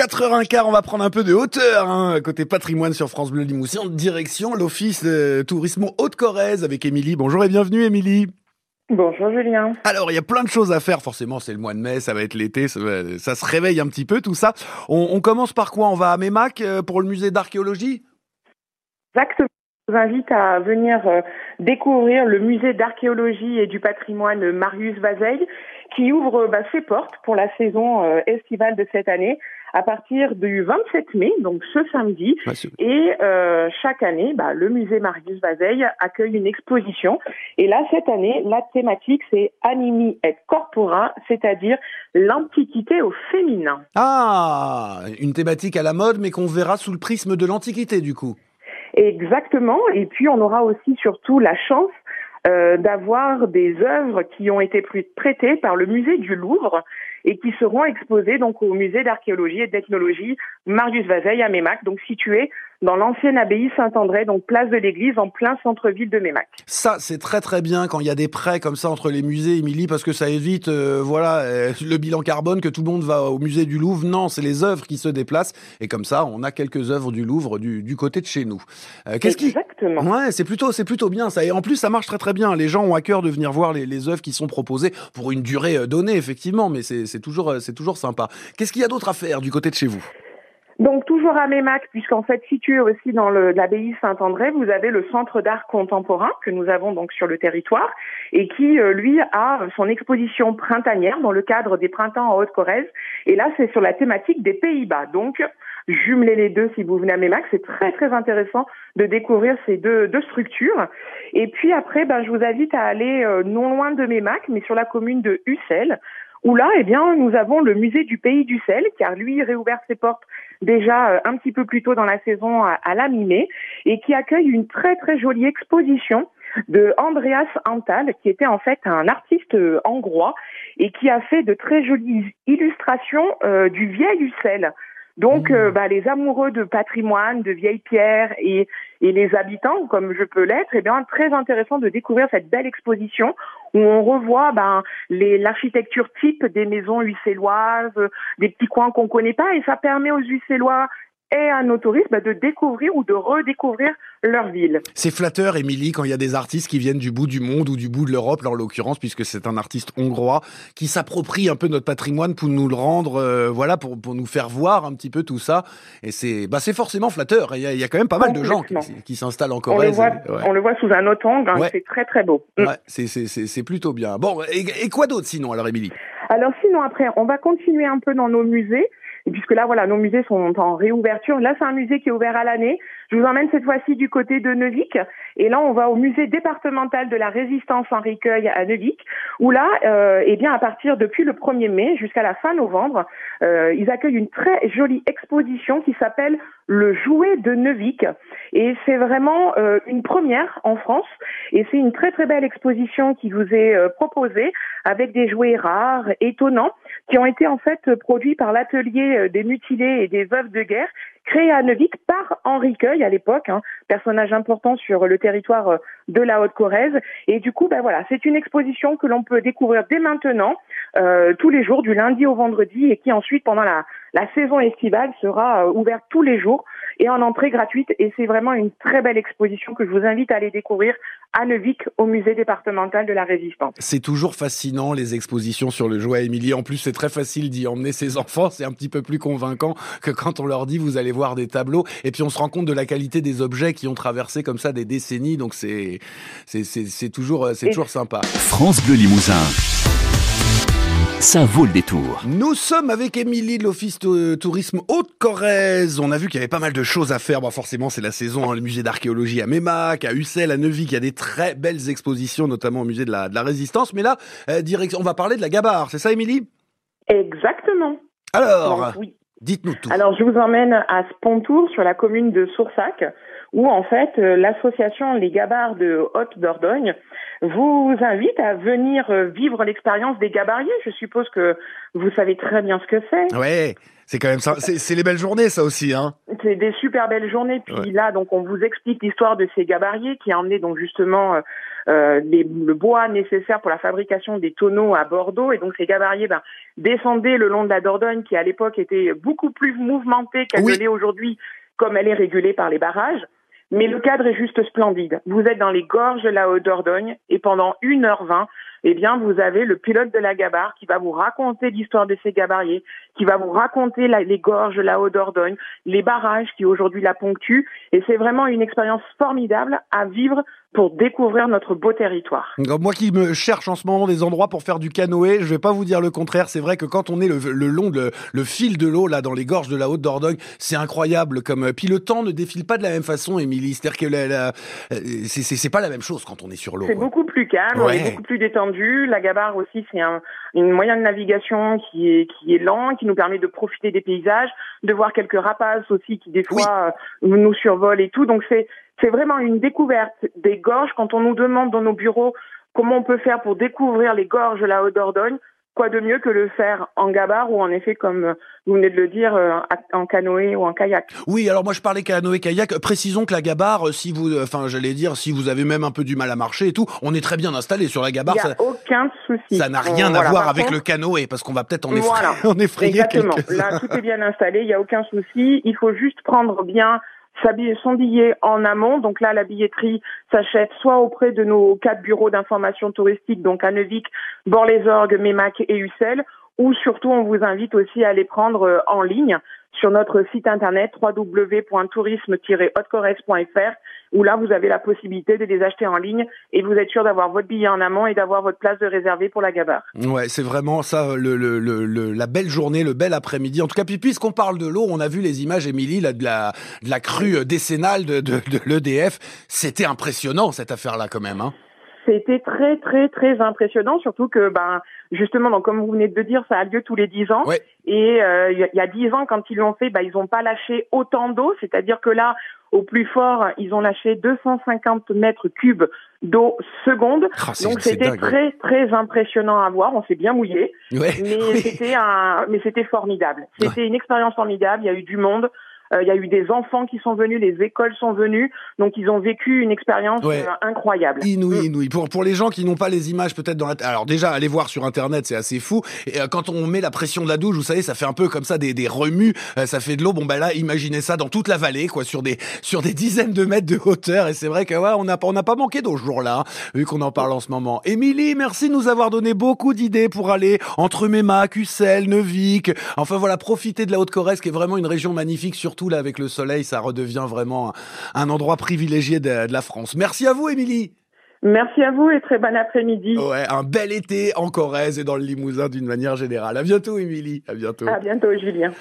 4h15, on va prendre un peu de hauteur hein, côté patrimoine sur France Bleu Limousin, direction l'Office de tourisme Haute-Corrèze avec Émilie. Bonjour et bienvenue Émilie. Bonjour Julien. Alors il y a plein de choses à faire, forcément c'est le mois de mai, ça va être l'été, ça, se réveille un petit peu tout ça. On, commence par quoi? On va à Mémac euh, pour le musée d'archéologie? Exactement. Je vous invite à venir euh, découvrir le musée d'archéologie et du patrimoine Marius Vazeille qui ouvre bah, ses portes pour la saison euh, estivale de cette année à partir du 27 mai, donc ce samedi. et euh, chaque année, bah, le musée Marius Vazeille accueille une exposition. Et là, cette année, la thématique, c'est Animi et Corpora, c'est-à-dire l'Antiquité au féminin. Ah, une thématique à la mode, mais qu'on verra sous le prisme de l'Antiquité, du coup. Exactement. Et puis, on aura aussi surtout la chance euh, d'avoir des œuvres qui ont été prêtées par le musée du Louvre et qui seront exposées donc au musée d'archéologie et d'ethnologie Marius Vazeille à Mémac, donc situé dans l'ancienne abbaye Saint-André, donc place de l'église en plein centre-ville de Mémac. Ça, c'est très très bien quand il y a des prêts comme ça entre les musées, Émilie, parce que ça évite euh, voilà euh, le bilan carbone que tout le monde va au musée du Louvre. Non, c'est les œuvres qui se déplacent et comme ça, on a quelques œuvres du Louvre du, du côté de chez nous. Euh, qu'est-ce Exactement. Ouais, c'est plutôt c'est plutôt bien ça. Et en plus, ça marche très très bien. Les gens ont à cœur de venir voir les, les œuvres qui sont proposées pour une durée donnée, effectivement, mais c'est toujours c'est toujours sympa. Qu'est-ce qu'il y a d'autre à faire du côté de chez vous? Donc toujours à Mémac, puisqu'en fait situé aussi dans l'abbaye Saint-André, vous avez le centre d'art contemporain que nous avons donc sur le territoire et qui euh, lui a son exposition printanière dans le cadre des printemps en Haute-Corrèze. Et là c'est sur la thématique des Pays-Bas. Donc jumelez les deux si vous venez à Mémac, c'est très très intéressant de découvrir ces deux, deux structures. Et puis après, ben, je vous invite à aller euh, non loin de Mémac, mais sur la commune de Ussel, où là, eh bien, nous avons le musée du pays du sel, car lui réouvert ses portes déjà euh, un petit peu plus tôt dans la saison à, la mi-mai, et qui accueille une très très jolie exposition de Andreas Antal, qui était en fait un artiste euh, hongrois et qui a fait de très jolies illustrations euh, du vieil Ussel. Donc, mmh. bah, les amoureux de patrimoine, de vieilles pierres et, et les habitants, comme je peux l'être, eh bien, très intéressant de découvrir cette belle exposition où on revoit ben, l'architecture type des maisons huisselloises, des petits coins qu'on connaît pas, et ça permet aux huissellois et à nos touristes bah, de découvrir ou de redécouvrir leur ville. C'est flatteur, Émilie, quand il y a des artistes qui viennent du bout du monde ou du bout de l'Europe, en l'occurrence, puisque c'est un artiste hongrois, qui s'approprie un peu notre patrimoine pour nous le rendre, euh, voilà, pour, pour nous faire voir un petit peu tout ça. Et c'est bah, forcément flatteur. Il y, a, il y a quand même pas mal de gens qui, qui s'installent en Corrèze. On le voit, on le voit sous un autre angle, hein, c'est très très beau. Mm. Ouais, c'est plutôt bien. Bon, et, et quoi d'autre sinon, alors, Émilie? Alors sinon après, on va continuer un peu dans nos musées. Et puisque là, voilà, nos musées sont en réouverture. Là, c'est un musée qui est ouvert à l'année. Je vous emmène cette fois-ci du côté de Neuvic. Et là, on va au musée départemental de la résistance en recueil à Neuvic, où là, euh, eh bien, à partir depuis le 1er mai jusqu'à la fin novembre, euh, ils accueillent une très jolie exposition qui s'appelle Le jouet de Neuvic. Et c'est vraiment euh, une première en France. Et c'est une très très belle exposition qui vous est euh, proposée avec des jouets rares, étonnants, qui ont été en fait produits par l'atelier euh, des mutilés et des veuves de guerre créé à Neuvic par Henri Cueil à l'époque, hein, personnage important sur le territoire euh, de la Haute-Corrèze. Et du coup, ben voilà, c'est une exposition que l'on peut découvrir dès maintenant, euh, tous les jours, du lundi au vendredi, et qui ensuite, pendant la, la saison estivale, sera euh, ouverte tous les jours et en entrée gratuite. Et c'est vraiment une très belle exposition que je vous invite à aller découvrir à Neuvic, au musée départemental de la Résistance. C'est toujours fascinant les expositions sur le jouet Émilie. En plus, c'est très facile d'y emmener ses enfants. C'est un petit peu plus convaincant que quand on leur dit vous allez voir des tableaux. Et puis on se rend compte de la qualité des objets qui ont traversé comme ça des décennies. Donc c'est c'est toujours c'est toujours sympa. France Bleu Limousin ça vaut le détour. Nous sommes avec Émilie de l'Office Tourisme Haute-Corrèze. On a vu qu'il y avait pas mal de choses à faire. Bon, forcément, c'est la saison, hein, le musée d'archéologie à Mémac, à Ussel, à Neuvy, il y a des très belles expositions, notamment au musée de la, de la Résistance. Mais là, euh, on va parler de la Gabarre, c'est ça, Émilie? Exactement. Alors, oui. dites-nous tout. Alors, je vous emmène à Spontour, sur la commune de Soursac, où en fait, euh, l'association Les Gabarres de Haute-Dordogne vous invite à venir euh, vivre l'expérience des gabariers. Je suppose que vous savez très bien ce que c'est. Ouais, c'est quand même ça. C'est les belles journées, ça aussi, hein. c'est des super belles journées. Puis là, donc, on vous explique l'histoire de ces gabariers qui a emmené donc justement euh, les, le bois nécessaire pour la fabrication des tonneaux à Bordeaux. Et donc, ces gabariers ben, descendaient le long de la Dordogne, qui à l'époque était beaucoup plus mouvementée qu'elle ne l'est aujourd'hui, comme elle est régulée par les barrages. Mais le cadre est juste splendide. Vous êtes dans les gorges de la Haute-Dordogne et pendant 1h20, eh bien, vous avez le pilote de la Gabarre qui va vous raconter l'histoire de ces gabariers, qui va vous raconter les gorges de la Haute-Dordogne, les barrages qui aujourd'hui la ponctuent. Et c'est vraiment une expérience formidable à vivre pour découvrir notre beau territoire. Moi qui me cherche en ce moment des endroits pour faire du canoë, je vais pas vous dire le contraire. C'est vrai que quand on est le, long de le fil de l'eau là dans les gorges de la Haute Dordogne, c'est incroyable. Comme puis le temps ne défile pas de la même façon, Émilie. C'est-à-dire que la, c'est pas la même chose quand on est sur l'eau. C'est beaucoup plus calme, on est beaucoup plus détendu. La Gabarre aussi, c'est un une moyen de navigation qui est qui est lent, qui nous permet de profiter des paysages, de voir quelques rapaces aussi qui des fois euh, nous survolent et tout. Donc c'est c'est vraiment une découverte des gorges. Quand on nous demande dans nos bureaux comment on peut faire pour découvrir les gorges de la Haute-Dordogne, quoi de mieux que le faire en gabar ou en effet, comme vous venez de le dire, euh, en canoë ou en kayak? Oui, alors moi je parlais canoë-kayak. Précisons que la gabar, euh, si vous, enfin j'allais dire, si vous avez même un peu du mal à marcher et tout, on est très bien installé sur la gabar. Il n'y a aucun souci. Ça n'a rien à voir avec le canoë, parce qu'on va peut-être en effrayer, voilà. en effrayer Exactement. Là, tout est bien installé, il n'y a aucun souci. Il faut juste prendre bien son billet en amont. Donc là, la billetterie s'achète soit auprès de nos quatre bureaux d'information touristique, donc à Neuvik, Bord-les-Orgues, Mémac et Ussel, ou surtout on vous invite aussi à les prendre euh, en ligne sur notre site internet www.tourisme-hautecores.fr où là vous avez la possibilité de les acheter en ligne et vous êtes sûr d'avoir votre billet en amont et d'avoir votre place de réservée pour la gabarre. Ouais, c'est vraiment ça le, le, le, la belle journée, le bel après-midi. En tout cas, puis puisqu'on parle de l'eau, on a vu les images, Émilie, là, de la de la crue décennale de, de, de l'EDF. C'était impressionnant cette affaire-là quand même. Hein. C'était très très très impressionnant, surtout que ben justement, donc, comme vous venez de dire, ça a lieu tous les dix ans. Et euh, il y a dix ans, quand ils l'ont fait, ben, ils n'ont pas lâché autant d'eau, c'est-à-dire que là, au plus fort, ils ont lâché 250 mètres cubes d'eau seconde. Ah, donc c'était très très impressionnant à voir. On s'est bien mouillé, mais c'était un, mais c'était formidable. C'était une expérience formidable. Il y a eu du monde. Euh, il y a eu des enfants qui sont venus, les écoles sont venues, donc ils ont vécu une expérience euh, incroyable. Inouï, mm. inouï. Pour pour les gens qui n'ont pas les images peut-être dans la alors déjà allez voir sur internet, c'est assez fou. Et euh, quand on met la pression de la douche, vous savez, ça fait un peu comme ça des, des remues, ça fait de l'eau. Bon ben là, imaginez ça dans toute la vallée, quoi, sur des sur des dizaines de mètres de hauteur. Et c'est vrai que ouais, on n'a on n'a pas manqué d'eau ce jour-là, hein, vu qu'on en parle en ce moment. Émilie, merci de nous avoir donné beaucoup d'idées pour aller entre Méma, Cussel, Neuvik. Enfin voilà, profiter de la Haute-Corrèze, qui est vraiment une région magnifique, surtout là avec le soleil, ça redevient vraiment un, endroit privilégié de, la France. Merci à vous, Émilie. Merci à vous et très bon après-midi. Ouais, un bel été en Corrèze et dans le Limousin d'une manière générale. À bientôt, Émilie. À bientôt. À bientôt, Julien.